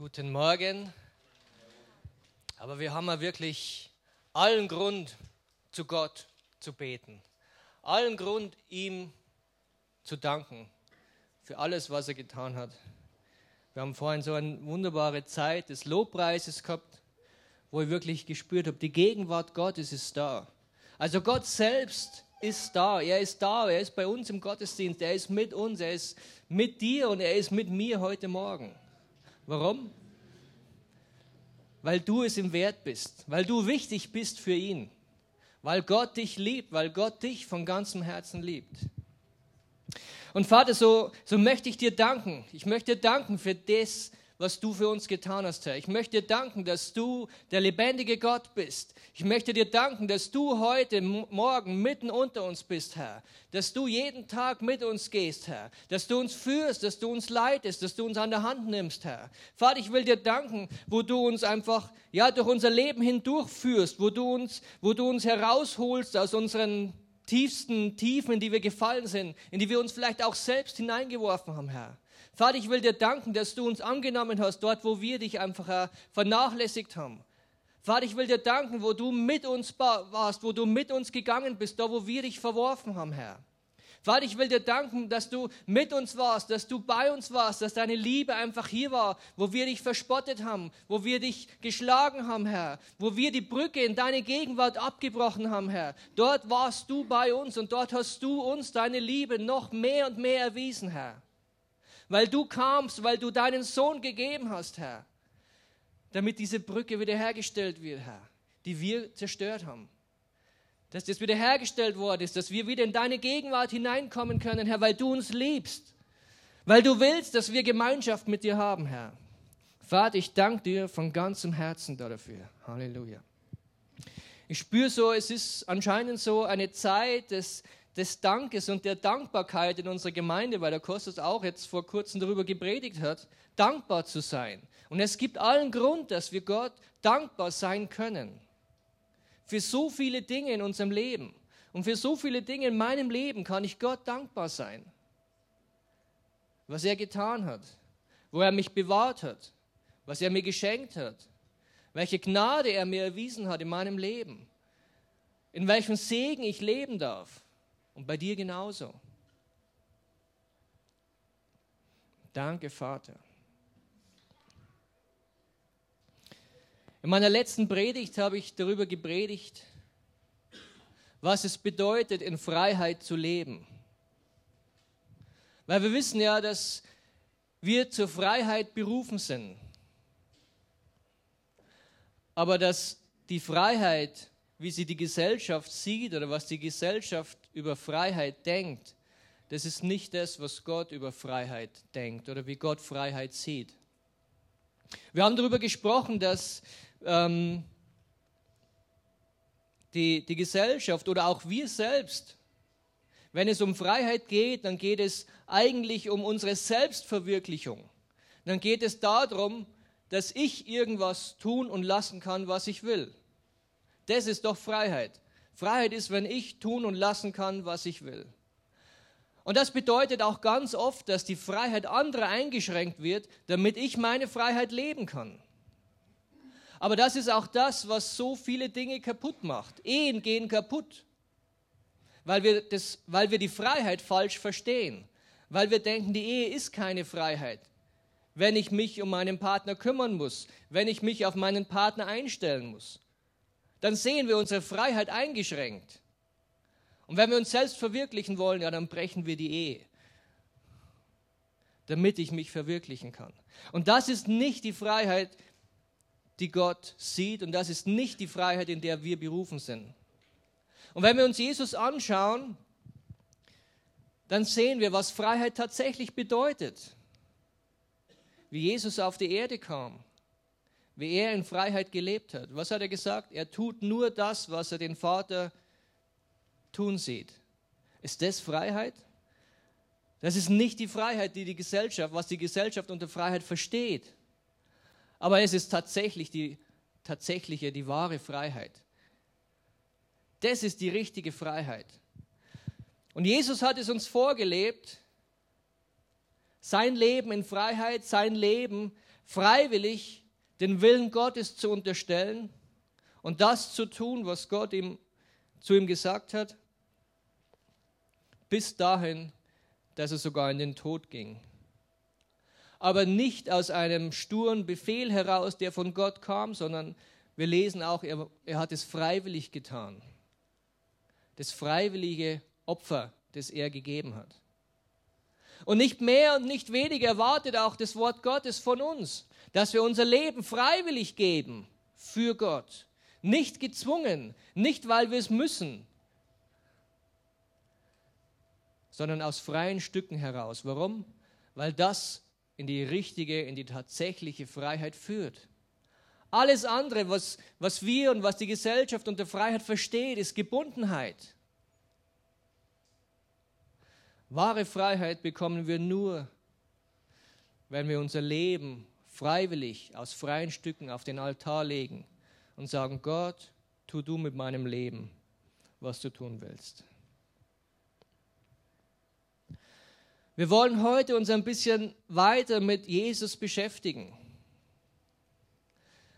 Guten Morgen. Aber wir haben ja wirklich allen Grund, zu Gott zu beten. Allen Grund, ihm zu danken für alles, was er getan hat. Wir haben vorhin so eine wunderbare Zeit des Lobpreises gehabt, wo ich wirklich gespürt habe, die Gegenwart Gottes ist da. Also Gott selbst ist da. Er ist da. Er ist bei uns im Gottesdienst. Er ist mit uns. Er ist mit dir und er ist mit mir heute Morgen. Warum? Weil du es ihm wert bist, weil du wichtig bist für ihn, weil Gott dich liebt, weil Gott dich von ganzem Herzen liebt. Und Vater, so, so möchte ich dir danken. Ich möchte dir danken für das, was du für uns getan hast, Herr. Ich möchte dir danken, dass du der lebendige Gott bist. Ich möchte dir danken, dass du heute Morgen mitten unter uns bist, Herr. Dass du jeden Tag mit uns gehst, Herr. Dass du uns führst, dass du uns leitest, dass du uns an der Hand nimmst, Herr. Vater, ich will dir danken, wo du uns einfach ja durch unser Leben hindurchführst, wo du uns, wo du uns herausholst aus unseren tiefsten Tiefen, in die wir gefallen sind, in die wir uns vielleicht auch selbst hineingeworfen haben, Herr. Vater, ich will dir danken, dass du uns angenommen hast, dort, wo wir dich einfach äh, vernachlässigt haben. Vater, ich will dir danken, wo du mit uns warst, wo du mit uns gegangen bist, da, wo wir dich verworfen haben, Herr. Vater, ich will dir danken, dass du mit uns warst, dass du bei uns warst, dass deine Liebe einfach hier war, wo wir dich verspottet haben, wo wir dich geschlagen haben, Herr, wo wir die Brücke in deine Gegenwart abgebrochen haben, Herr. Dort warst du bei uns und dort hast du uns deine Liebe noch mehr und mehr erwiesen, Herr weil du kamst, weil du deinen Sohn gegeben hast, Herr, damit diese Brücke wiederhergestellt wird, Herr, die wir zerstört haben. Dass das wiederhergestellt worden ist, dass wir wieder in deine Gegenwart hineinkommen können, Herr, weil du uns liebst, weil du willst, dass wir Gemeinschaft mit dir haben, Herr. Vater, ich danke dir von ganzem Herzen dafür. Halleluja. Ich spüre so, es ist anscheinend so eine Zeit des des Dankes und der Dankbarkeit in unserer Gemeinde, weil der Kostas auch jetzt vor kurzem darüber gepredigt hat, dankbar zu sein. Und es gibt allen Grund, dass wir Gott dankbar sein können. Für so viele Dinge in unserem Leben. Und für so viele Dinge in meinem Leben kann ich Gott dankbar sein. Was er getan hat, wo er mich bewahrt hat, was er mir geschenkt hat, welche Gnade er mir erwiesen hat in meinem Leben, in welchem Segen ich leben darf. Und bei dir genauso. Danke, Vater. In meiner letzten Predigt habe ich darüber gepredigt, was es bedeutet, in Freiheit zu leben. Weil wir wissen ja, dass wir zur Freiheit berufen sind. Aber dass die Freiheit, wie sie die Gesellschaft sieht oder was die Gesellschaft über Freiheit denkt, das ist nicht das, was Gott über Freiheit denkt oder wie Gott Freiheit sieht. Wir haben darüber gesprochen, dass ähm, die, die Gesellschaft oder auch wir selbst, wenn es um Freiheit geht, dann geht es eigentlich um unsere Selbstverwirklichung. Dann geht es darum, dass ich irgendwas tun und lassen kann, was ich will. Das ist doch Freiheit. Freiheit ist, wenn ich tun und lassen kann, was ich will. Und das bedeutet auch ganz oft, dass die Freiheit anderer eingeschränkt wird, damit ich meine Freiheit leben kann. Aber das ist auch das, was so viele Dinge kaputt macht. Ehen gehen kaputt, weil wir, das, weil wir die Freiheit falsch verstehen, weil wir denken, die Ehe ist keine Freiheit. Wenn ich mich um meinen Partner kümmern muss, wenn ich mich auf meinen Partner einstellen muss dann sehen wir unsere Freiheit eingeschränkt. Und wenn wir uns selbst verwirklichen wollen, ja, dann brechen wir die Ehe, damit ich mich verwirklichen kann. Und das ist nicht die Freiheit, die Gott sieht und das ist nicht die Freiheit, in der wir berufen sind. Und wenn wir uns Jesus anschauen, dann sehen wir, was Freiheit tatsächlich bedeutet. Wie Jesus auf die Erde kam wie er in Freiheit gelebt hat. Was hat er gesagt? Er tut nur das, was er den Vater tun sieht. Ist das Freiheit? Das ist nicht die Freiheit, die die Gesellschaft, was die Gesellschaft unter Freiheit versteht. Aber es ist tatsächlich die tatsächliche, die wahre Freiheit. Das ist die richtige Freiheit. Und Jesus hat es uns vorgelebt, sein Leben in Freiheit, sein Leben freiwillig den Willen Gottes zu unterstellen und das zu tun, was Gott ihm, zu ihm gesagt hat, bis dahin, dass er sogar in den Tod ging. Aber nicht aus einem sturen Befehl heraus, der von Gott kam, sondern wir lesen auch, er, er hat es freiwillig getan. Das freiwillige Opfer, das er gegeben hat. Und nicht mehr und nicht weniger erwartet auch das Wort Gottes von uns, dass wir unser Leben freiwillig geben für Gott. Nicht gezwungen, nicht weil wir es müssen, sondern aus freien Stücken heraus. Warum? Weil das in die richtige, in die tatsächliche Freiheit führt. Alles andere, was, was wir und was die Gesellschaft unter Freiheit versteht, ist Gebundenheit. Wahre Freiheit bekommen wir nur, wenn wir unser Leben freiwillig aus freien Stücken auf den Altar legen und sagen, Gott, tu du mit meinem Leben, was du tun willst. Wir wollen heute uns ein bisschen weiter mit Jesus beschäftigen,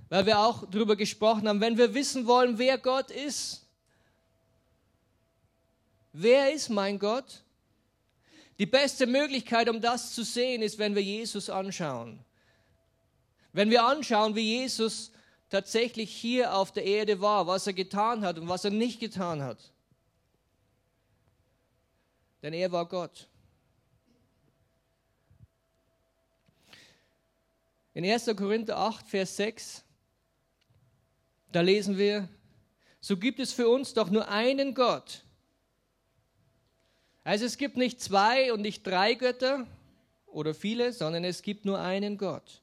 weil wir auch darüber gesprochen haben, wenn wir wissen wollen, wer Gott ist. Wer ist mein Gott? Die beste Möglichkeit, um das zu sehen, ist, wenn wir Jesus anschauen. Wenn wir anschauen, wie Jesus tatsächlich hier auf der Erde war, was er getan hat und was er nicht getan hat. Denn er war Gott. In 1. Korinther 8, Vers 6, da lesen wir, so gibt es für uns doch nur einen Gott. Also es gibt nicht zwei und nicht drei Götter oder viele, sondern es gibt nur einen Gott.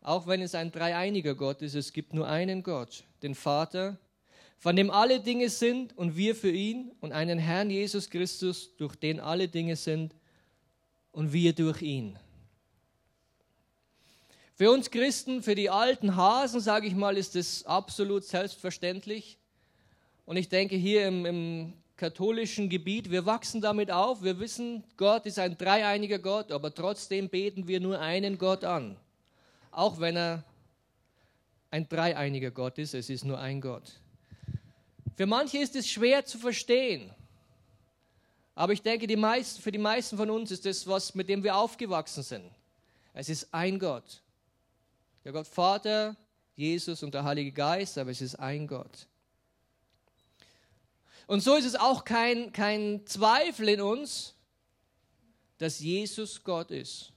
Auch wenn es ein dreieiniger Gott ist, es gibt nur einen Gott, den Vater, von dem alle Dinge sind und wir für ihn und einen Herrn Jesus Christus, durch den alle Dinge sind und wir durch ihn. Für uns Christen, für die alten Hasen, sage ich mal, ist das absolut selbstverständlich. Und ich denke, hier im, im, katholischen Gebiet, wir wachsen damit auf, wir wissen, Gott ist ein dreieiniger Gott, aber trotzdem beten wir nur einen Gott an. Auch wenn er ein dreieiniger Gott ist, es ist nur ein Gott. Für manche ist es schwer zu verstehen. Aber ich denke, die meisten, für die meisten von uns ist das was, mit dem wir aufgewachsen sind. Es ist ein Gott. Der Gott Vater, Jesus und der Heilige Geist, aber es ist ein Gott. Und so ist es auch kein, kein Zweifel in uns, dass Jesus Gott ist.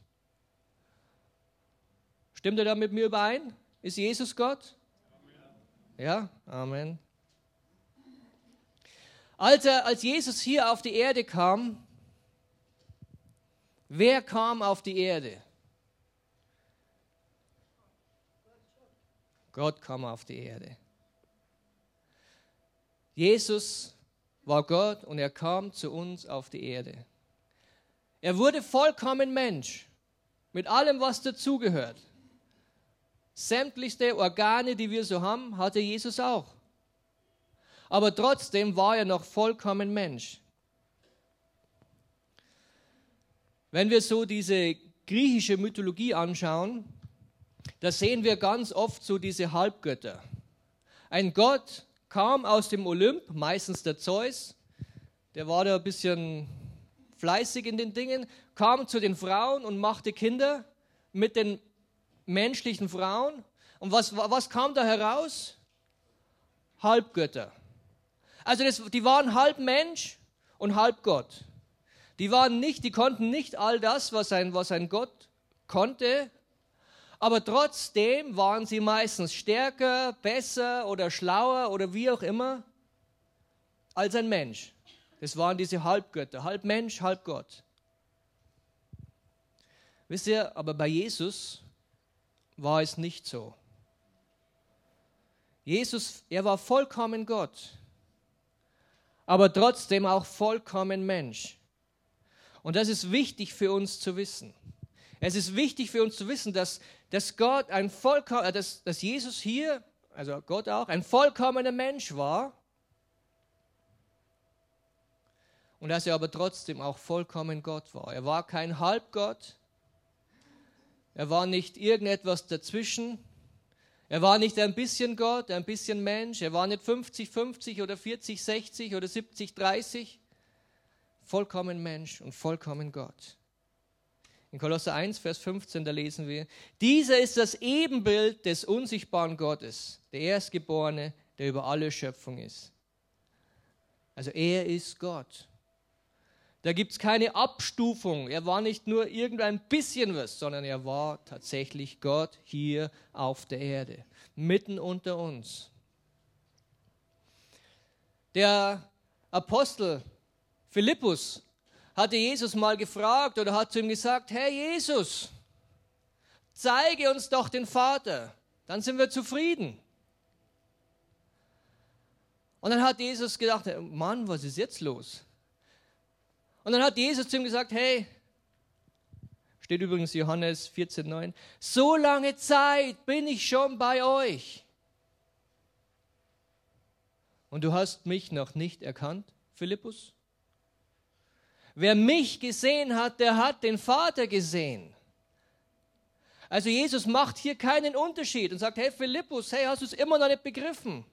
Stimmt ihr da mit mir überein? Ist Jesus Gott? Ja, Amen. Als, er, als Jesus hier auf die Erde kam, wer kam auf die Erde? Gott kam auf die Erde. Jesus war Gott und er kam zu uns auf die Erde. Er wurde vollkommen Mensch, mit allem, was dazugehört. Sämtlichste Organe, die wir so haben, hatte Jesus auch. Aber trotzdem war er noch vollkommen Mensch. Wenn wir so diese griechische Mythologie anschauen, da sehen wir ganz oft so diese Halbgötter. Ein Gott kam aus dem Olymp, meistens der Zeus, der war da ein bisschen fleißig in den Dingen, kam zu den Frauen und machte Kinder mit den menschlichen Frauen. Und was, was kam da heraus? Halbgötter. Also das, die waren halb Mensch und halb Gott. Die waren nicht, die konnten nicht all das, was ein, was ein Gott konnte, aber trotzdem waren sie meistens stärker, besser oder schlauer oder wie auch immer als ein Mensch. Das waren diese Halbgötter, halb Mensch, halb Gott. Wisst ihr, aber bei Jesus war es nicht so. Jesus, er war vollkommen Gott, aber trotzdem auch vollkommen Mensch. Und das ist wichtig für uns zu wissen. Es ist wichtig für uns zu wissen, dass, dass Gott ein äh, dass, dass Jesus hier, also Gott auch, ein vollkommener Mensch war und dass er aber trotzdem auch vollkommen Gott war. Er war kein Halbgott, Er war nicht irgendetwas dazwischen. Er war nicht ein bisschen Gott, ein bisschen Mensch. Er war nicht 50, 50 oder 40, 60 oder 70, 30. Vollkommen Mensch und vollkommen Gott. In Kolosser 1, Vers 15, da lesen wir, dieser ist das Ebenbild des unsichtbaren Gottes, der Erstgeborene, der über alle Schöpfung ist. Also er ist Gott. Da gibt es keine Abstufung. Er war nicht nur irgendein bisschen was, sondern er war tatsächlich Gott hier auf der Erde, mitten unter uns. Der Apostel Philippus hatte Jesus mal gefragt oder hat zu ihm gesagt, Herr Jesus, zeige uns doch den Vater, dann sind wir zufrieden. Und dann hat Jesus gedacht, Mann, was ist jetzt los? Und dann hat Jesus zu ihm gesagt, hey, steht übrigens Johannes 14,9, so lange Zeit bin ich schon bei euch. Und du hast mich noch nicht erkannt, Philippus? Wer mich gesehen hat, der hat den Vater gesehen. Also Jesus macht hier keinen Unterschied und sagt, hey Philippus, hey, hast du es immer noch nicht begriffen?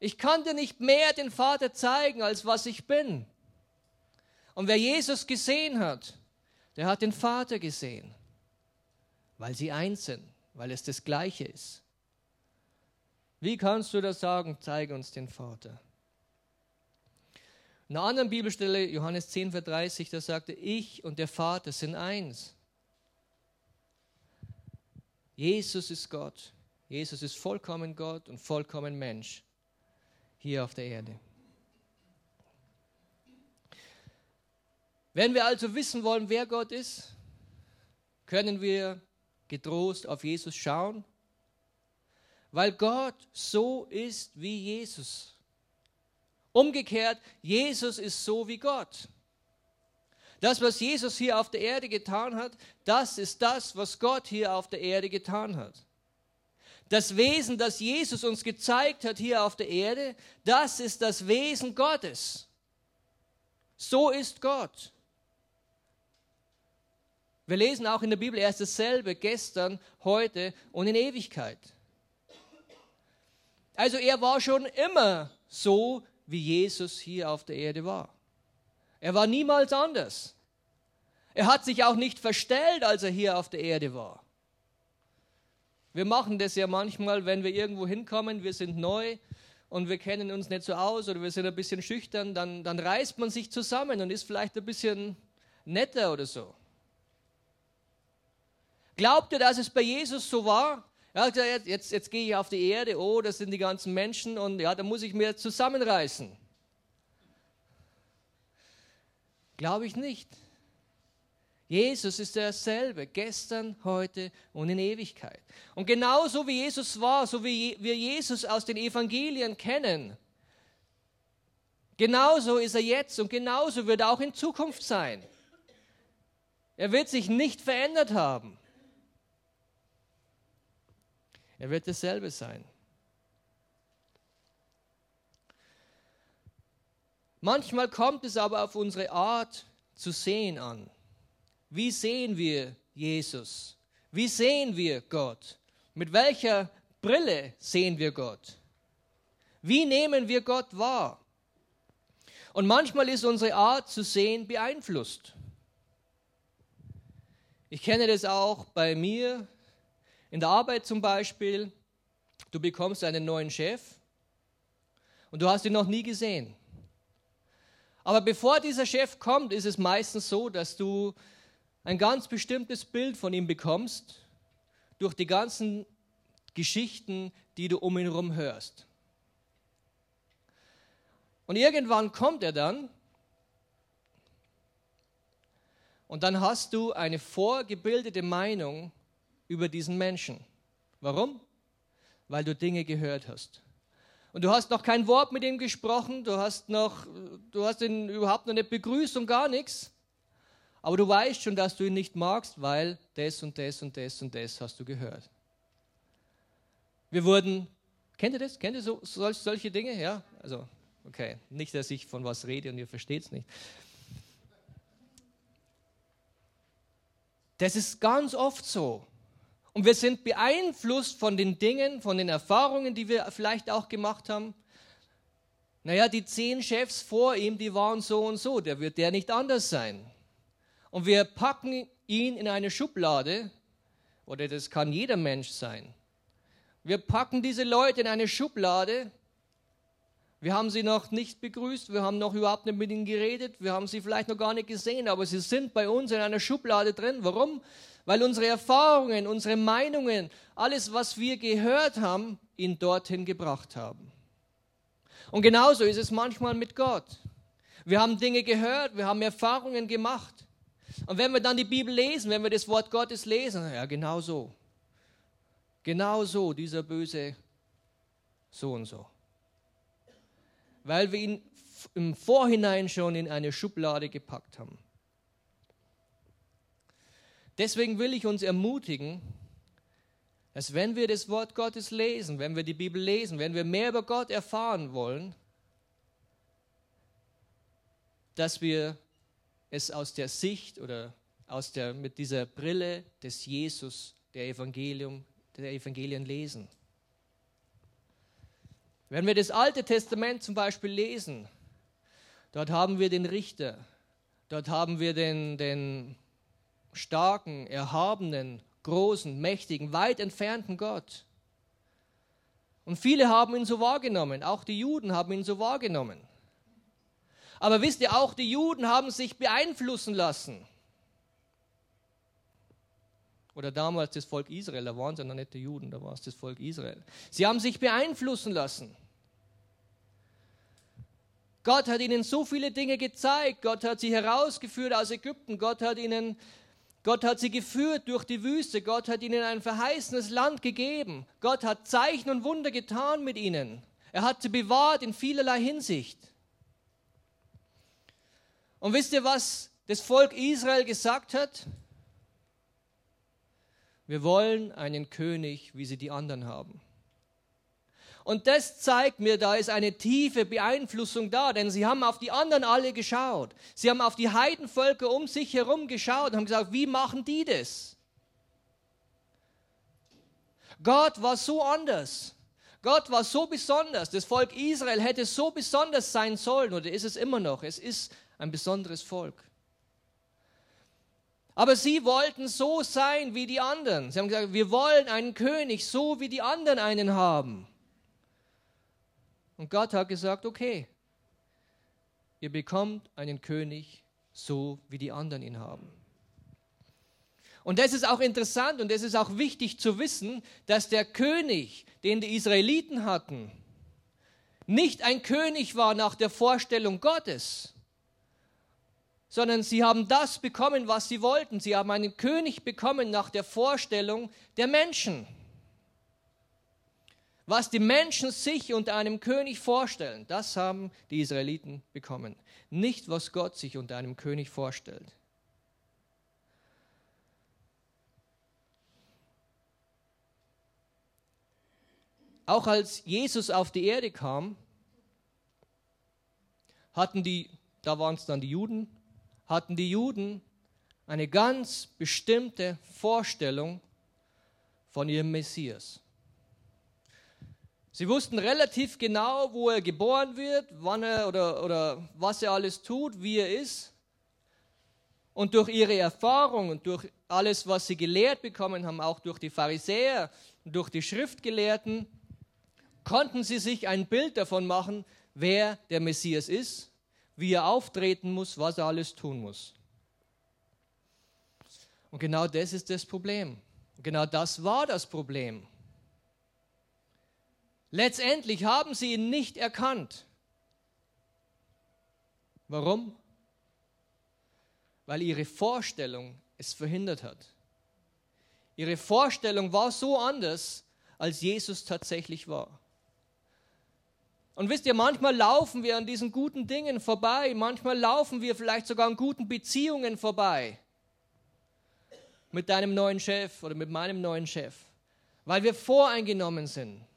Ich kann dir nicht mehr den Vater zeigen, als was ich bin. Und wer Jesus gesehen hat, der hat den Vater gesehen, weil sie eins sind, weil es das Gleiche ist. Wie kannst du das sagen? Zeige uns den Vater. In einer anderen Bibelstelle, Johannes 10, Vers 30, da sagte, ich und der Vater sind eins. Jesus ist Gott. Jesus ist vollkommen Gott und vollkommen Mensch hier auf der Erde. Wenn wir also wissen wollen, wer Gott ist, können wir getrost auf Jesus schauen, weil Gott so ist wie Jesus. Umgekehrt, Jesus ist so wie Gott. Das, was Jesus hier auf der Erde getan hat, das ist das, was Gott hier auf der Erde getan hat. Das Wesen, das Jesus uns gezeigt hat hier auf der Erde, das ist das Wesen Gottes. So ist Gott. Wir lesen auch in der Bibel, er ist dasselbe gestern, heute und in Ewigkeit. Also er war schon immer so, wie Jesus hier auf der Erde war. Er war niemals anders. Er hat sich auch nicht verstellt, als er hier auf der Erde war. Wir machen das ja manchmal, wenn wir irgendwo hinkommen, wir sind neu und wir kennen uns nicht so aus oder wir sind ein bisschen schüchtern, dann, dann reißt man sich zusammen und ist vielleicht ein bisschen netter oder so. Glaubt ihr, dass es bei Jesus so war? Er hat gesagt, jetzt, jetzt, jetzt gehe ich auf die Erde, oh, das sind die ganzen Menschen und ja, da muss ich mir zusammenreißen. Glaube ich nicht. Jesus ist derselbe, gestern, heute und in Ewigkeit. Und genauso wie Jesus war, so wie wir Jesus aus den Evangelien kennen, genauso ist er jetzt und genauso wird er auch in Zukunft sein. Er wird sich nicht verändert haben. Er wird dasselbe sein. Manchmal kommt es aber auf unsere Art zu sehen an. Wie sehen wir Jesus? Wie sehen wir Gott? Mit welcher Brille sehen wir Gott? Wie nehmen wir Gott wahr? Und manchmal ist unsere Art zu sehen beeinflusst. Ich kenne das auch bei mir in der Arbeit zum Beispiel, du bekommst einen neuen Chef und du hast ihn noch nie gesehen. Aber bevor dieser Chef kommt, ist es meistens so, dass du ein ganz bestimmtes Bild von ihm bekommst durch die ganzen Geschichten, die du um ihn herum hörst. Und irgendwann kommt er dann und dann hast du eine vorgebildete Meinung über diesen Menschen. Warum? Weil du Dinge gehört hast. Und du hast noch kein Wort mit ihm gesprochen, du hast, noch, du hast ihn überhaupt noch nicht begrüßt und gar nichts. Aber du weißt schon, dass du ihn nicht magst, weil das und das und das und das hast du gehört. Wir wurden, kennt ihr das? Kennt ihr so, solche Dinge? Ja, also, okay. Nicht, dass ich von was rede und ihr versteht es nicht. Das ist ganz oft so. Und wir sind beeinflusst von den Dingen, von den Erfahrungen, die wir vielleicht auch gemacht haben. Naja, die zehn Chefs vor ihm, die waren so und so, der wird der nicht anders sein. Und wir packen ihn in eine Schublade, oder das kann jeder Mensch sein. Wir packen diese Leute in eine Schublade. Wir haben sie noch nicht begrüßt, wir haben noch überhaupt nicht mit ihnen geredet, wir haben sie vielleicht noch gar nicht gesehen, aber sie sind bei uns in einer Schublade drin. Warum? Weil unsere Erfahrungen, unsere Meinungen, alles, was wir gehört haben, ihn dorthin gebracht haben. Und genauso ist es manchmal mit Gott. Wir haben Dinge gehört, wir haben Erfahrungen gemacht. Und wenn wir dann die Bibel lesen, wenn wir das Wort Gottes lesen, ja, genau so. Genau so, dieser böse so und so. Weil wir ihn im Vorhinein schon in eine Schublade gepackt haben. Deswegen will ich uns ermutigen, dass wenn wir das Wort Gottes lesen, wenn wir die Bibel lesen, wenn wir mehr über Gott erfahren wollen, dass wir es aus der Sicht oder aus der, mit dieser Brille des Jesus, der Evangelium, der Evangelien lesen. Wenn wir das Alte Testament zum Beispiel lesen, dort haben wir den Richter, dort haben wir den, den starken, erhabenen, großen, mächtigen, weit entfernten Gott. Und viele haben ihn so wahrgenommen, auch die Juden haben ihn so wahrgenommen. Aber wisst ihr, auch die Juden haben sich beeinflussen lassen. Oder damals das Volk Israel, da waren ja noch nicht die Juden, da war es das Volk Israel. Sie haben sich beeinflussen lassen. Gott hat ihnen so viele Dinge gezeigt. Gott hat sie herausgeführt aus Ägypten. Gott hat ihnen Gott hat sie geführt durch die Wüste. Gott hat ihnen ein verheißenes Land gegeben. Gott hat Zeichen und Wunder getan mit ihnen. Er hat sie bewahrt in vielerlei Hinsicht. Und wisst ihr, was das Volk Israel gesagt hat? Wir wollen einen König, wie sie die anderen haben. Und das zeigt mir, da ist eine tiefe Beeinflussung da, denn sie haben auf die anderen alle geschaut. Sie haben auf die Heidenvölker um sich herum geschaut und haben gesagt, wie machen die das? Gott war so anders. Gott war so besonders. Das Volk Israel hätte so besonders sein sollen oder ist es immer noch. Es ist ein besonderes Volk. Aber sie wollten so sein wie die anderen. Sie haben gesagt, wir wollen einen König, so wie die anderen einen haben. Und Gott hat gesagt, okay, ihr bekommt einen König, so wie die anderen ihn haben. Und das ist auch interessant und es ist auch wichtig zu wissen, dass der König, den die Israeliten hatten, nicht ein König war nach der Vorstellung Gottes, sondern sie haben das bekommen, was sie wollten. Sie haben einen König bekommen nach der Vorstellung der Menschen. Was die Menschen sich unter einem König vorstellen, das haben die Israeliten bekommen. Nicht, was Gott sich unter einem König vorstellt. Auch als Jesus auf die Erde kam, hatten die, da waren es dann die Juden, hatten die Juden eine ganz bestimmte Vorstellung von ihrem Messias. Sie wussten relativ genau, wo er geboren wird, wann er oder, oder was er alles tut, wie er ist. Und durch ihre Erfahrung und durch alles, was sie gelehrt bekommen haben, auch durch die Pharisäer durch die Schriftgelehrten, konnten sie sich ein Bild davon machen, wer der Messias ist wie er auftreten muss, was er alles tun muss. Und genau das ist das Problem. Genau das war das Problem. Letztendlich haben sie ihn nicht erkannt. Warum? Weil ihre Vorstellung es verhindert hat. Ihre Vorstellung war so anders, als Jesus tatsächlich war. Und wisst ihr, manchmal laufen wir an diesen guten Dingen vorbei, manchmal laufen wir vielleicht sogar an guten Beziehungen vorbei. Mit deinem neuen Chef oder mit meinem neuen Chef, weil wir voreingenommen sind.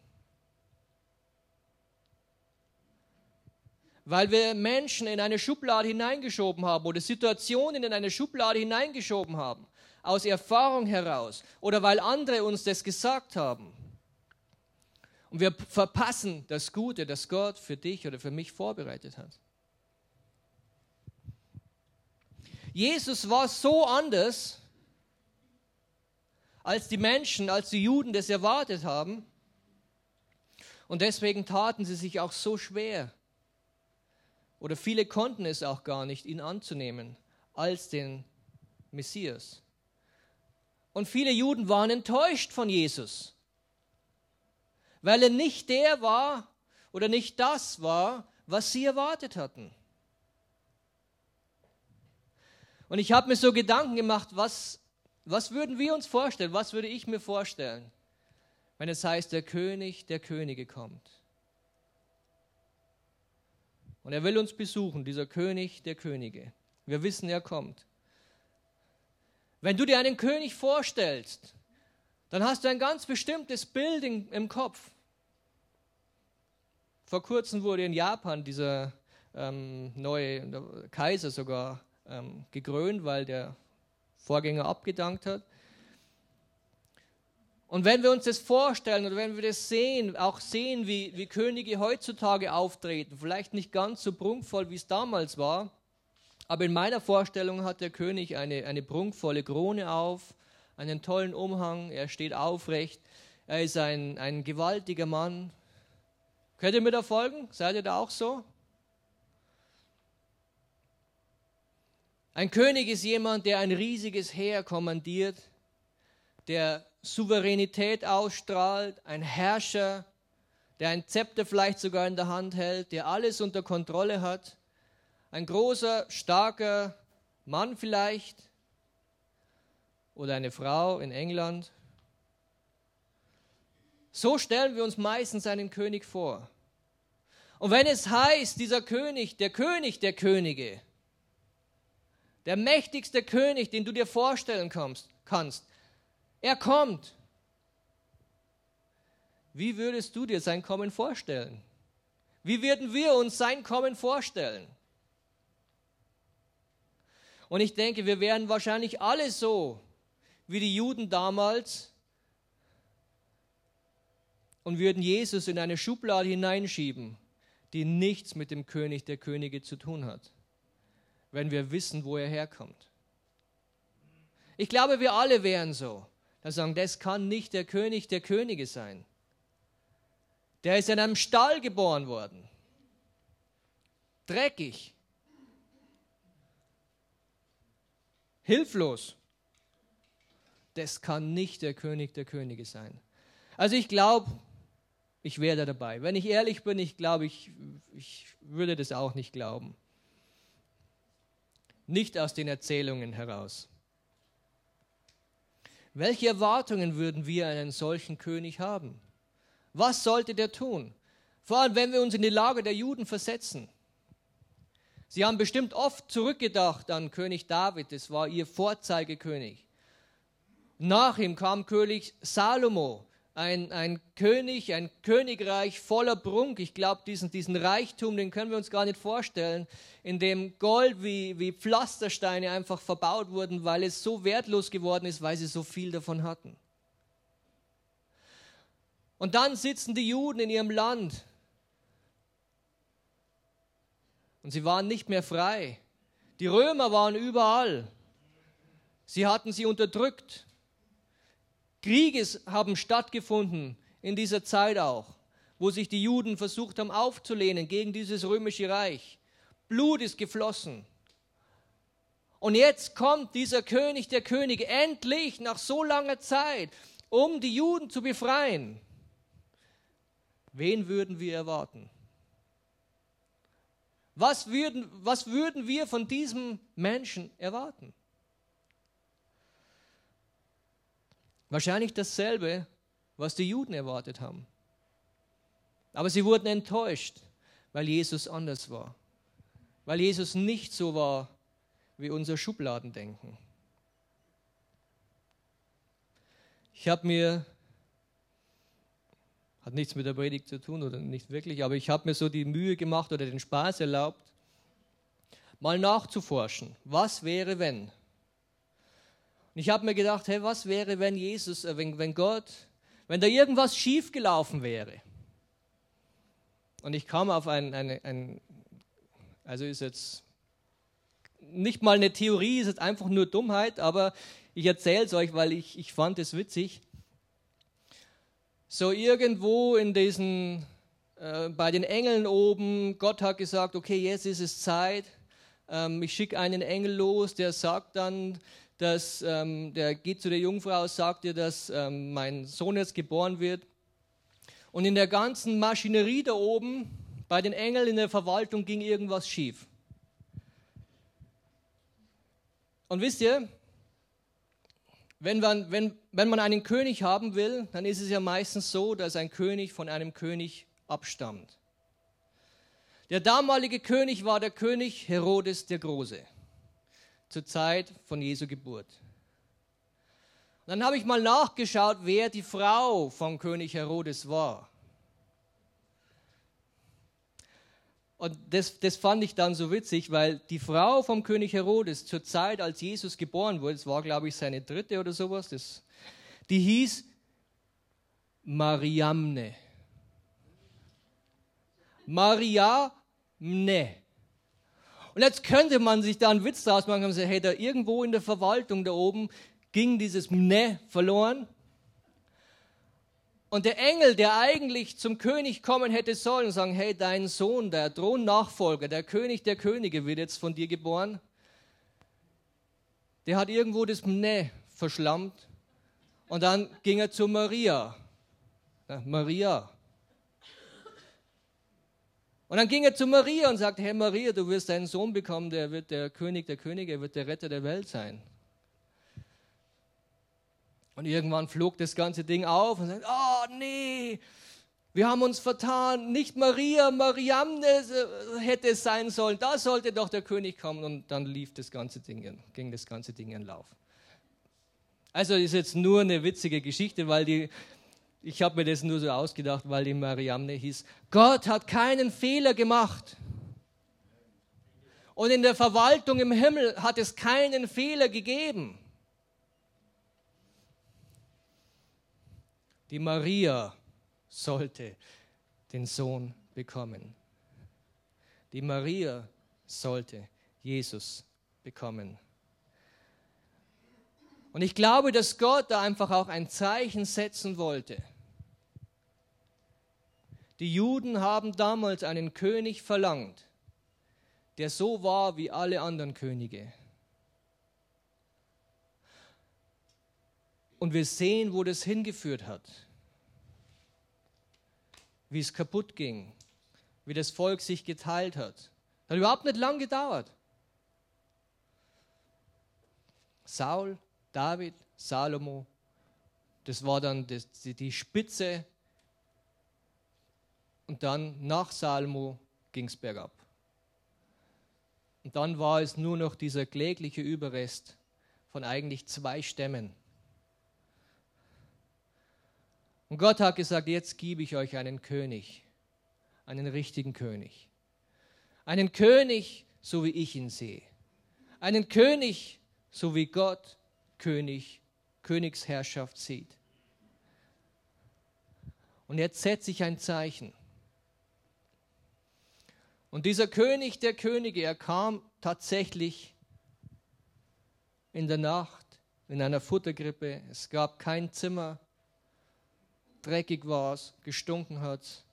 Weil wir Menschen in eine Schublade hineingeschoben haben oder Situationen in eine Schublade hineingeschoben haben. aus Erfahrung heraus oder weil andere uns das gesagt haben. Und wir verpassen das Gute, das Gott für dich oder für mich vorbereitet hat. Jesus war so anders, als die Menschen, als die Juden das erwartet haben. Und deswegen taten sie sich auch so schwer. Oder viele konnten es auch gar nicht, ihn anzunehmen als den Messias. Und viele Juden waren enttäuscht von Jesus, weil er nicht der war oder nicht das war, was sie erwartet hatten. Und ich habe mir so Gedanken gemacht, was, was würden wir uns vorstellen, was würde ich mir vorstellen, wenn es heißt, der König der Könige kommt. Und er will uns besuchen, dieser König der Könige. Wir wissen, er kommt. Wenn du dir einen König vorstellst, dann hast du ein ganz bestimmtes Bild im Kopf. Vor kurzem wurde in Japan dieser ähm, neue Kaiser sogar ähm, gekrönt, weil der Vorgänger abgedankt hat. Und wenn wir uns das vorstellen oder wenn wir das sehen, auch sehen, wie, wie Könige heutzutage auftreten, vielleicht nicht ganz so prunkvoll, wie es damals war, aber in meiner Vorstellung hat der König eine, eine prunkvolle Krone auf, einen tollen Umhang, er steht aufrecht, er ist ein, ein gewaltiger Mann. Könnt ihr mir da folgen? Seid ihr da auch so? Ein König ist jemand, der ein riesiges Heer kommandiert, der Souveränität ausstrahlt, ein Herrscher, der ein Zepter vielleicht sogar in der Hand hält, der alles unter Kontrolle hat ein großer, starker Mann vielleicht oder eine Frau in England. So stellen wir uns meistens einen König vor. Und wenn es heißt, dieser König, der König der Könige, der mächtigste König, den du dir vorstellen kannst, er kommt. Wie würdest du dir sein Kommen vorstellen? Wie würden wir uns sein Kommen vorstellen? Und ich denke, wir wären wahrscheinlich alle so wie die Juden damals und würden Jesus in eine Schublade hineinschieben, die nichts mit dem König der Könige zu tun hat, wenn wir wissen, wo er herkommt. Ich glaube, wir alle wären so. Da sagen, das kann nicht der König der Könige sein. Der ist in einem Stall geboren worden. Dreckig. hilflos. Das kann nicht der König der Könige sein. Also ich glaube, ich wäre da dabei. Wenn ich ehrlich bin, ich glaube, ich, ich würde das auch nicht glauben. Nicht aus den Erzählungen heraus. Welche Erwartungen würden wir an einen solchen König haben? Was sollte der tun? Vor allem, wenn wir uns in die Lage der Juden versetzen. Sie haben bestimmt oft zurückgedacht an König David, das war ihr Vorzeigekönig. Nach ihm kam König Salomo, ein, ein König, ein Königreich voller Prunk. Ich glaube, diesen, diesen Reichtum, den können wir uns gar nicht vorstellen, in dem Gold wie, wie Pflastersteine einfach verbaut wurden, weil es so wertlos geworden ist, weil sie so viel davon hatten. Und dann sitzen die Juden in ihrem Land Und sie waren nicht mehr frei. Die Römer waren überall. Sie hatten sie unterdrückt. Kriege haben stattgefunden in dieser Zeit auch, wo sich die Juden versucht haben aufzulehnen gegen dieses römische Reich. Blut ist geflossen. Und jetzt kommt dieser König der Könige endlich nach so langer Zeit, um die Juden zu befreien. Wen würden wir erwarten? Was würden, was würden wir von diesem Menschen erwarten? Wahrscheinlich dasselbe, was die Juden erwartet haben. Aber sie wurden enttäuscht, weil Jesus anders war. Weil Jesus nicht so war wie unser Schubladendenken. Ich habe mir hat nichts mit der Predigt zu tun oder nicht wirklich, aber ich habe mir so die Mühe gemacht oder den Spaß erlaubt, mal nachzuforschen, was wäre wenn. Und ich habe mir gedacht, hey, was wäre, wenn Jesus, äh, wenn, wenn Gott, wenn da irgendwas schiefgelaufen wäre? Und ich kam auf ein, ein, ein, also ist jetzt nicht mal eine Theorie, ist jetzt einfach nur Dummheit, aber ich erzähle es euch, weil ich, ich fand es witzig. So irgendwo in diesen, äh, bei den Engeln oben, Gott hat gesagt, okay, jetzt ist es Zeit, ähm, ich schicke einen Engel los, der sagt dann, dass, ähm, der geht zu der Jungfrau, sagt ihr, dass ähm, mein Sohn jetzt geboren wird. Und in der ganzen Maschinerie da oben, bei den Engeln in der Verwaltung, ging irgendwas schief. Und wisst ihr, wenn man, wenn, wenn man einen König haben will, dann ist es ja meistens so, dass ein König von einem König abstammt. Der damalige König war der König Herodes der Große zur Zeit von Jesu Geburt. Und dann habe ich mal nachgeschaut, wer die Frau von König Herodes war. Und das, das fand ich dann so witzig, weil die Frau vom König Herodes zur Zeit, als Jesus geboren wurde, das war glaube ich seine dritte oder sowas, das, die hieß Mariamne. Mariamne. Und jetzt könnte man sich da einen Witz draus machen und sagen, hey, da irgendwo in der Verwaltung da oben ging dieses Mne verloren. Und der Engel, der eigentlich zum König kommen hätte sollen, und sagen, hey, dein Sohn, der Thronnachfolger, der König der Könige wird jetzt von dir geboren, der hat irgendwo das Mne verschlammt. Und dann ging er zu Maria. Ja, Maria, und dann ging er zu Maria und sagte, hey Maria, du wirst einen Sohn bekommen, der wird der König der Könige, er wird der Retter der Welt sein. Und irgendwann flog das ganze Ding auf und sagte, oh nee, wir haben uns vertan, nicht Maria, Mariam hätte es sein sollen, da sollte doch der König kommen. Und dann lief das ganze Ding, ging das ganze Ding in Lauf. Also ist jetzt nur eine witzige Geschichte, weil die ich habe mir das nur so ausgedacht, weil die Mariamne hieß, Gott hat keinen Fehler gemacht. Und in der Verwaltung im Himmel hat es keinen Fehler gegeben. Die Maria sollte den Sohn bekommen. Die Maria sollte Jesus bekommen. Und ich glaube, dass Gott da einfach auch ein Zeichen setzen wollte. Die Juden haben damals einen König verlangt, der so war wie alle anderen Könige. Und wir sehen, wo das hingeführt hat, wie es kaputt ging, wie das Volk sich geteilt hat. Hat überhaupt nicht lang gedauert. Saul, David, Salomo, das war dann die Spitze und dann nach Salomo ging es bergab. Und dann war es nur noch dieser klägliche Überrest von eigentlich zwei Stämmen. Und Gott hat gesagt, jetzt gebe ich euch einen König, einen richtigen König. Einen König, so wie ich ihn sehe. Einen König, so wie Gott König, Königsherrschaft sieht. Und jetzt setze ich ein Zeichen. Und dieser König der Könige, er kam tatsächlich in der Nacht in einer Futtergrippe. Es gab kein Zimmer, dreckig war es, gestunken hat es.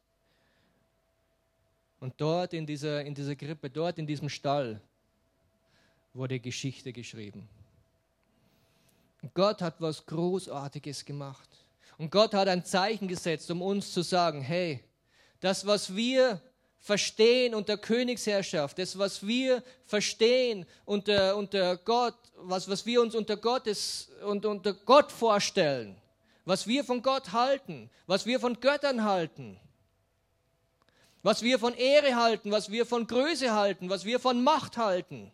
Und dort in dieser, in dieser Grippe, dort in diesem Stall, wurde Geschichte geschrieben. Und Gott hat was Großartiges gemacht. Und Gott hat ein Zeichen gesetzt, um uns zu sagen, hey, das, was wir verstehen unter Königsherrschaft, das, was wir verstehen unter, unter Gott, was, was wir uns unter Gottes und unter Gott vorstellen, was wir von Gott halten, was wir von Göttern halten, was wir von Ehre halten, was wir von Größe halten, was wir von Macht halten.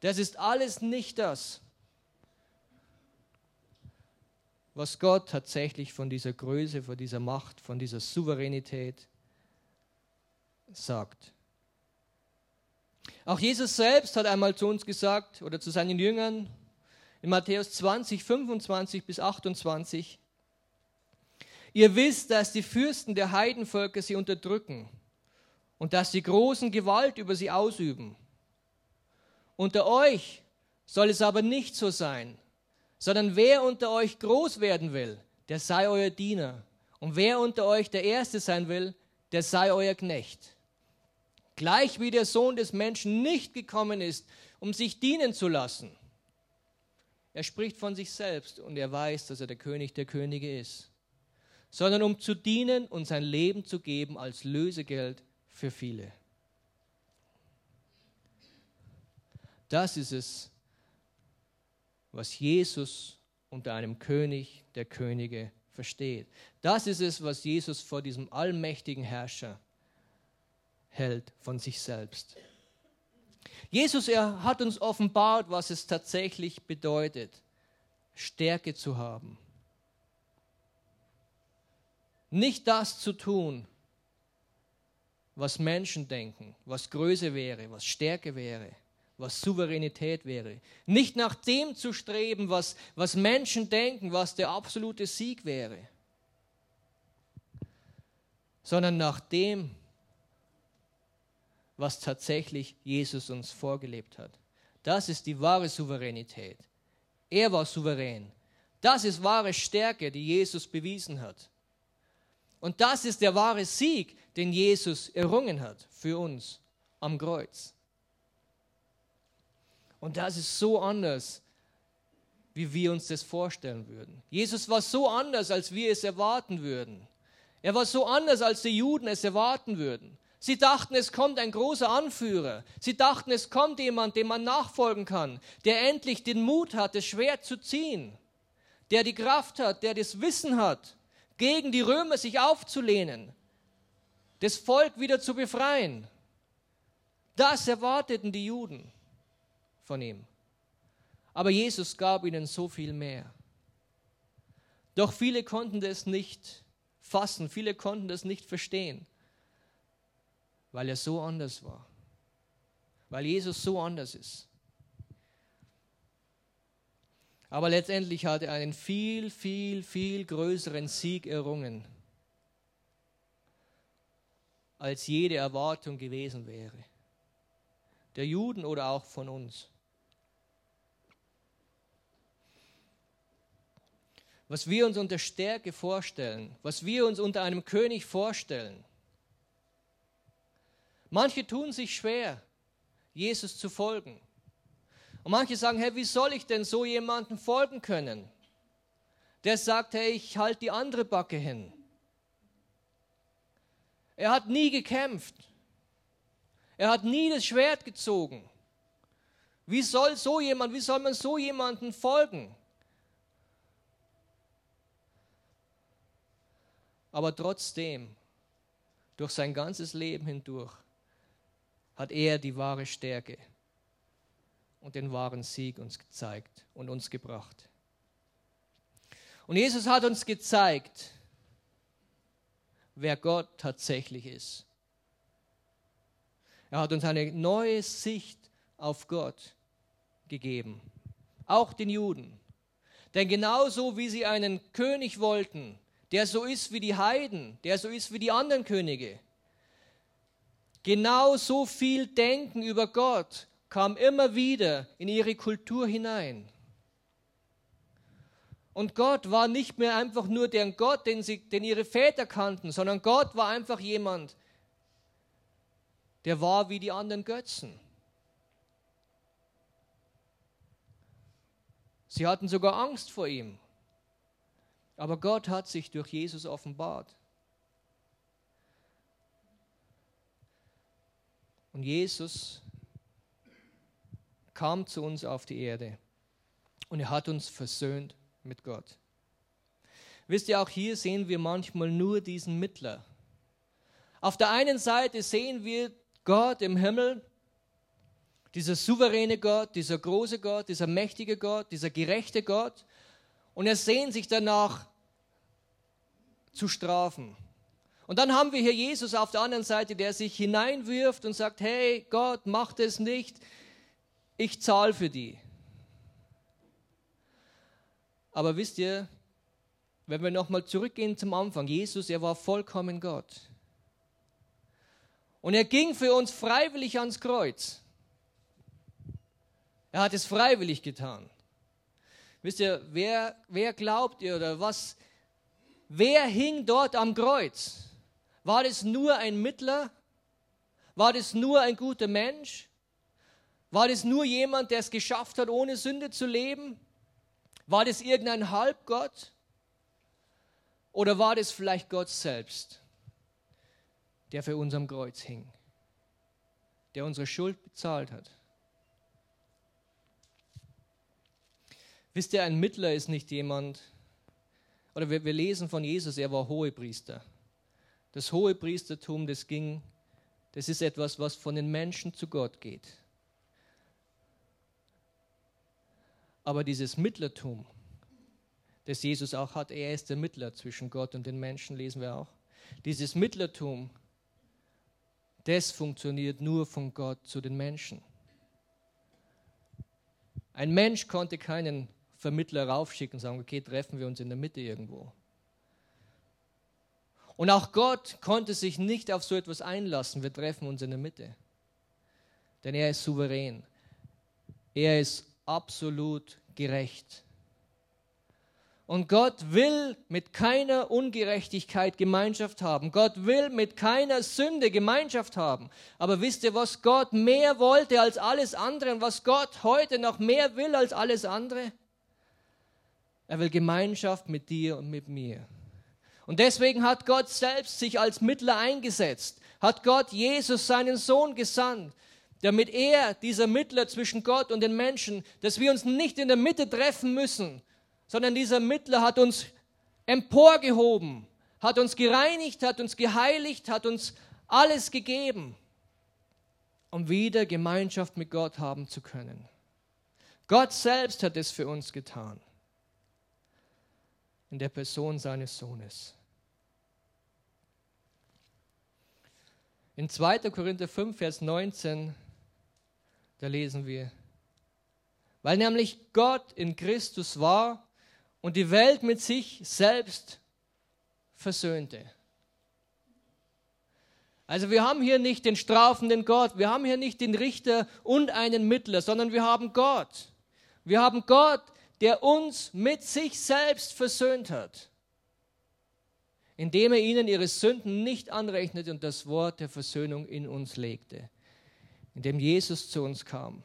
Das ist alles nicht das, was Gott tatsächlich von dieser Größe, von dieser Macht, von dieser Souveränität sagt. Auch Jesus selbst hat einmal zu uns gesagt oder zu seinen Jüngern in Matthäus 20, 25 bis 28, Ihr wisst, dass die Fürsten der Heidenvölker sie unterdrücken und dass sie großen Gewalt über sie ausüben. Unter euch soll es aber nicht so sein, sondern wer unter euch groß werden will, der sei euer Diener. Und wer unter euch der Erste sein will, der sei euer Knecht. Gleich wie der Sohn des Menschen nicht gekommen ist, um sich dienen zu lassen. Er spricht von sich selbst und er weiß, dass er der König der Könige ist, sondern um zu dienen und sein Leben zu geben als Lösegeld für viele. Das ist es, was Jesus unter einem König der Könige versteht. Das ist es, was Jesus vor diesem allmächtigen Herrscher hält von sich selbst. Jesus, er hat uns offenbart, was es tatsächlich bedeutet, Stärke zu haben. Nicht das zu tun, was Menschen denken, was Größe wäre, was Stärke wäre, was Souveränität wäre. Nicht nach dem zu streben, was, was Menschen denken, was der absolute Sieg wäre, sondern nach dem, was tatsächlich Jesus uns vorgelebt hat. Das ist die wahre Souveränität. Er war souverän. Das ist wahre Stärke, die Jesus bewiesen hat. Und das ist der wahre Sieg, den Jesus errungen hat für uns am Kreuz. Und das ist so anders, wie wir uns das vorstellen würden. Jesus war so anders, als wir es erwarten würden. Er war so anders, als die Juden es erwarten würden. Sie dachten, es kommt ein großer Anführer. Sie dachten, es kommt jemand, dem man nachfolgen kann, der endlich den Mut hat, das Schwert zu ziehen, der die Kraft hat, der das Wissen hat, gegen die Römer sich aufzulehnen, das Volk wieder zu befreien. Das erwarteten die Juden von ihm. Aber Jesus gab ihnen so viel mehr. Doch viele konnten das nicht fassen, viele konnten das nicht verstehen, weil er so anders war, weil Jesus so anders ist. Aber letztendlich hat er einen viel, viel, viel größeren Sieg errungen, als jede Erwartung gewesen wäre. Der Juden oder auch von uns. Was wir uns unter Stärke vorstellen, was wir uns unter einem König vorstellen. Manche tun sich schwer, Jesus zu folgen. Und manche sagen, hey, wie soll ich denn so jemandem folgen können? Der sagt, hey, ich halte die andere Backe hin. Er hat nie gekämpft. Er hat nie das Schwert gezogen. Wie soll so jemand, wie soll man so jemanden folgen? Aber trotzdem, durch sein ganzes Leben hindurch, hat er die wahre Stärke und den wahren Sieg uns gezeigt und uns gebracht. Und Jesus hat uns gezeigt, wer Gott tatsächlich ist. Er hat uns eine neue Sicht auf Gott gegeben, auch den Juden. Denn genauso wie sie einen König wollten, der so ist wie die Heiden, der so ist wie die anderen Könige. Genau so viel Denken über Gott kam immer wieder in ihre Kultur hinein. Und Gott war nicht mehr einfach nur der Gott, den, sie, den ihre Väter kannten, sondern Gott war einfach jemand, der war wie die anderen Götzen. Sie hatten sogar Angst vor ihm. Aber Gott hat sich durch Jesus offenbart. Und Jesus kam zu uns auf die Erde und er hat uns versöhnt mit Gott. Wisst ihr, auch hier sehen wir manchmal nur diesen Mittler. Auf der einen Seite sehen wir Gott im Himmel, dieser souveräne Gott, dieser große Gott, dieser mächtige Gott, dieser gerechte Gott. Und er sehnt sich danach zu strafen. Und dann haben wir hier Jesus auf der anderen Seite, der sich hineinwirft und sagt, hey Gott, mach das nicht, ich zahle für die. Aber wisst ihr, wenn wir nochmal zurückgehen zum Anfang, Jesus, er war vollkommen Gott. Und er ging für uns freiwillig ans Kreuz. Er hat es freiwillig getan. Wisst ihr, wer, wer glaubt ihr oder was, wer hing dort am Kreuz? War das nur ein Mittler? War das nur ein guter Mensch? War das nur jemand, der es geschafft hat, ohne Sünde zu leben? War das irgendein Halbgott? Oder war das vielleicht Gott selbst, der für uns am Kreuz hing, der unsere Schuld bezahlt hat? Wisst ihr, ein Mittler ist nicht jemand, oder wir, wir lesen von Jesus, er war Hohepriester. Das Hohepriestertum, das ging, das ist etwas, was von den Menschen zu Gott geht. Aber dieses Mittlertum, das Jesus auch hat, er ist der Mittler zwischen Gott und den Menschen, lesen wir auch. Dieses Mittlertum, das funktioniert nur von Gott zu den Menschen. Ein Mensch konnte keinen Vermittler raufschicken und sagen, okay, treffen wir uns in der Mitte irgendwo. Und auch Gott konnte sich nicht auf so etwas einlassen, wir treffen uns in der Mitte. Denn er ist souverän. Er ist absolut gerecht. Und Gott will mit keiner Ungerechtigkeit Gemeinschaft haben. Gott will mit keiner Sünde Gemeinschaft haben. Aber wisst ihr, was Gott mehr wollte als alles andere und was Gott heute noch mehr will als alles andere? Er will Gemeinschaft mit dir und mit mir. Und deswegen hat Gott selbst sich als Mittler eingesetzt, hat Gott Jesus seinen Sohn gesandt, damit er, dieser Mittler zwischen Gott und den Menschen, dass wir uns nicht in der Mitte treffen müssen, sondern dieser Mittler hat uns emporgehoben, hat uns gereinigt, hat uns geheiligt, hat uns alles gegeben, um wieder Gemeinschaft mit Gott haben zu können. Gott selbst hat es für uns getan, in der Person seines Sohnes. In 2. Korinther 5, Vers 19 da lesen wir, weil nämlich Gott in Christus war und die Welt mit sich selbst versöhnte. Also wir haben hier nicht den strafenden Gott, wir haben hier nicht den Richter und einen Mittler, sondern wir haben Gott. Wir haben Gott, der uns mit sich selbst versöhnt hat, indem er ihnen ihre Sünden nicht anrechnete und das Wort der Versöhnung in uns legte in dem Jesus zu uns kam.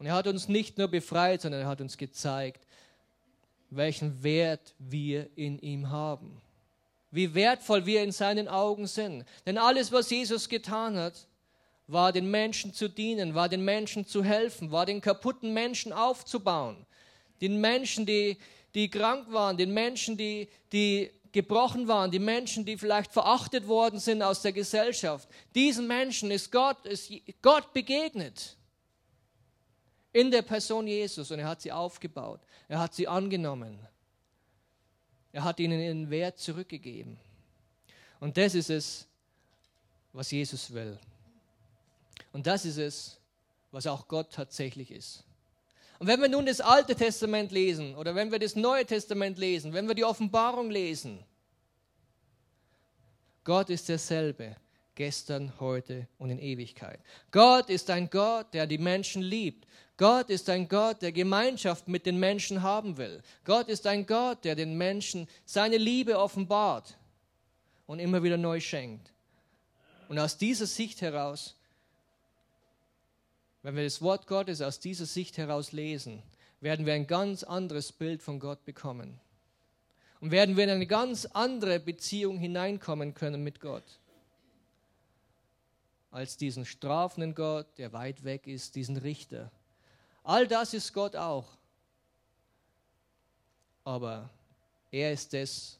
Und er hat uns nicht nur befreit, sondern er hat uns gezeigt, welchen Wert wir in ihm haben. Wie wertvoll wir in seinen Augen sind. Denn alles, was Jesus getan hat, war den Menschen zu dienen, war den Menschen zu helfen, war den kaputten Menschen aufzubauen. Den Menschen, die, die krank waren, den Menschen, die, die gebrochen waren, die Menschen, die vielleicht verachtet worden sind aus der Gesellschaft. Diesen Menschen ist Gott, ist Gott begegnet in der Person Jesus und er hat sie aufgebaut, er hat sie angenommen, er hat ihnen ihren Wert zurückgegeben. Und das ist es, was Jesus will. Und das ist es, was auch Gott tatsächlich ist. Und wenn wir nun das Alte Testament lesen oder wenn wir das Neue Testament lesen, wenn wir die Offenbarung lesen, Gott ist derselbe, gestern, heute und in Ewigkeit. Gott ist ein Gott, der die Menschen liebt. Gott ist ein Gott, der Gemeinschaft mit den Menschen haben will. Gott ist ein Gott, der den Menschen seine Liebe offenbart und immer wieder neu schenkt. Und aus dieser Sicht heraus wenn wir das Wort Gottes aus dieser Sicht heraus lesen, werden wir ein ganz anderes Bild von Gott bekommen. Und werden wir in eine ganz andere Beziehung hineinkommen können mit Gott. Als diesen strafenden Gott, der weit weg ist, diesen Richter. All das ist Gott auch. Aber er ist es,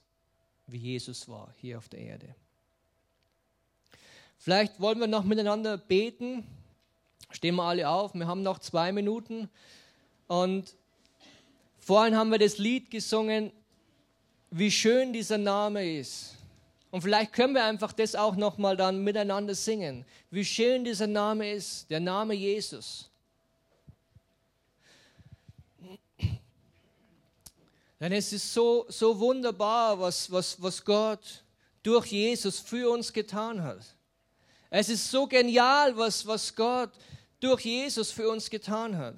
wie Jesus war hier auf der Erde. Vielleicht wollen wir noch miteinander beten. Stehen wir alle auf, wir haben noch zwei Minuten. Und vorhin haben wir das Lied gesungen, wie schön dieser Name ist. Und vielleicht können wir einfach das auch nochmal dann miteinander singen, wie schön dieser Name ist, der Name Jesus. Denn es ist so, so wunderbar, was, was, was Gott durch Jesus für uns getan hat. Es ist so genial, was, was Gott durch Jesus für uns getan hat.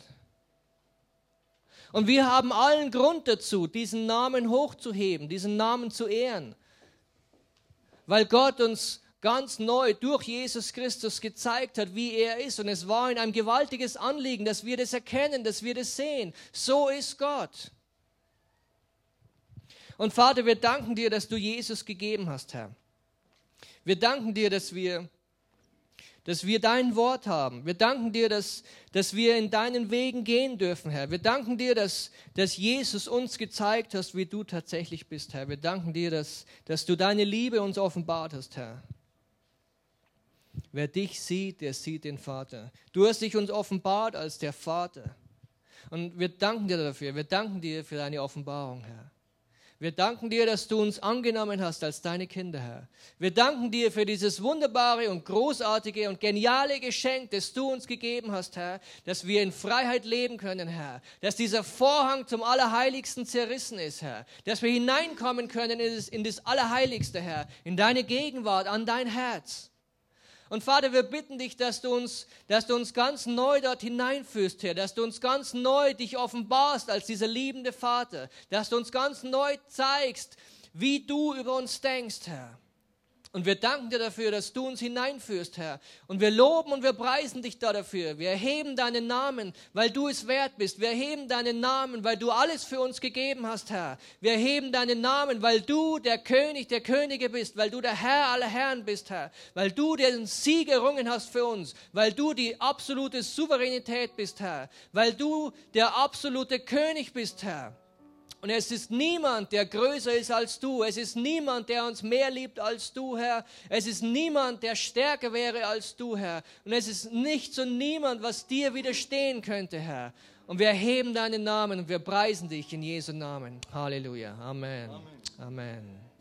Und wir haben allen Grund dazu, diesen Namen hochzuheben, diesen Namen zu ehren, weil Gott uns ganz neu durch Jesus Christus gezeigt hat, wie er ist. Und es war in einem gewaltiges Anliegen, dass wir das erkennen, dass wir das sehen. So ist Gott. Und Vater, wir danken dir, dass du Jesus gegeben hast, Herr. Wir danken dir, dass wir, dass wir dein Wort haben. Wir danken dir, dass, dass wir in deinen Wegen gehen dürfen, Herr. Wir danken dir, dass, dass Jesus uns gezeigt hast, wie du tatsächlich bist, Herr. Wir danken dir, dass, dass du deine Liebe uns offenbart hast, Herr. Wer dich sieht, der sieht den Vater. Du hast dich uns offenbart als der Vater. Und wir danken dir dafür. Wir danken dir für deine Offenbarung, Herr. Wir danken dir, dass du uns angenommen hast als deine Kinder, Herr. Wir danken dir für dieses wunderbare und großartige und geniale Geschenk, das du uns gegeben hast, Herr, dass wir in Freiheit leben können, Herr. Dass dieser Vorhang zum Allerheiligsten zerrissen ist, Herr. Dass wir hineinkommen können in das, in das Allerheiligste, Herr. In deine Gegenwart, an dein Herz. Und Vater, wir bitten dich, dass du uns, dass du uns ganz neu dort hineinführst, Herr, dass du uns ganz neu dich offenbarst als dieser liebende Vater, dass du uns ganz neu zeigst, wie du über uns denkst, Herr. Und wir danken dir dafür, dass du uns hineinführst, Herr. Und wir loben und wir preisen dich da dafür. Wir erheben deinen Namen, weil du es wert bist. Wir erheben deinen Namen, weil du alles für uns gegeben hast, Herr. Wir erheben deinen Namen, weil du der König der Könige bist, weil du der Herr aller Herren bist, Herr. Weil du den Sieg errungen hast für uns, weil du die absolute Souveränität bist, Herr. Weil du der absolute König bist, Herr. Und es ist niemand, der größer ist als du. Es ist niemand, der uns mehr liebt als du, Herr. Es ist niemand, der stärker wäre als du, Herr. Und es ist nichts und niemand, was dir widerstehen könnte, Herr. Und wir erheben deinen Namen und wir preisen dich in Jesu Namen. Halleluja. Amen. Amen. Amen.